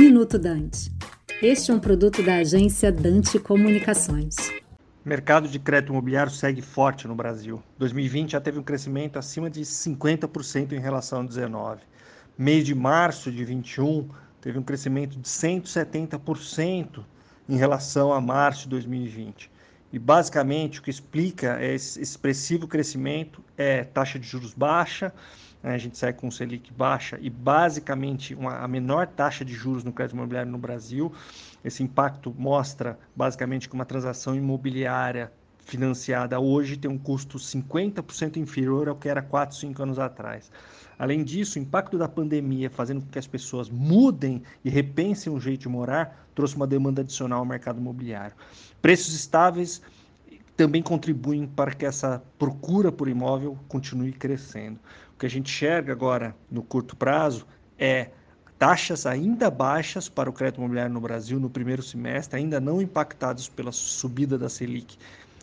Minuto Dante. Este é um produto da agência Dante Comunicações. O mercado de crédito imobiliário segue forte no Brasil. 2020 já teve um crescimento acima de 50% em relação a 2019. Mês de março de 21 teve um crescimento de 170% em relação a março de 2020. E basicamente o que explica esse expressivo crescimento é taxa de juros baixa, né, a gente sai com o Selic baixa e basicamente uma, a menor taxa de juros no crédito imobiliário no Brasil. Esse impacto mostra basicamente que uma transação imobiliária financiada hoje tem um custo 50% inferior ao que era 4, 5 anos atrás. Além disso, o impacto da pandemia fazendo com que as pessoas mudem e repensem o jeito de morar trouxe uma demanda adicional ao mercado imobiliário. Preços estáveis também contribuem para que essa procura por imóvel continue crescendo. O que a gente enxerga agora no curto prazo é taxas ainda baixas para o crédito imobiliário no Brasil no primeiro semestre, ainda não impactados pela subida da Selic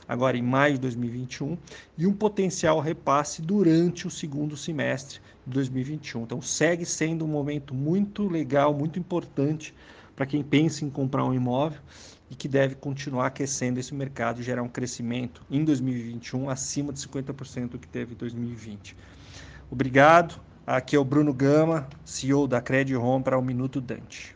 agora em maio de 2021 e um potencial repasse durante o segundo semestre de 2021. Então segue sendo um momento muito legal, muito importante para quem pensa em comprar um imóvel e que deve continuar aquecendo esse mercado e gerar um crescimento em 2021 acima de 50% do que teve em 2020. Obrigado. Aqui é o Bruno Gama, CEO da Credit Home para o Minuto Dante.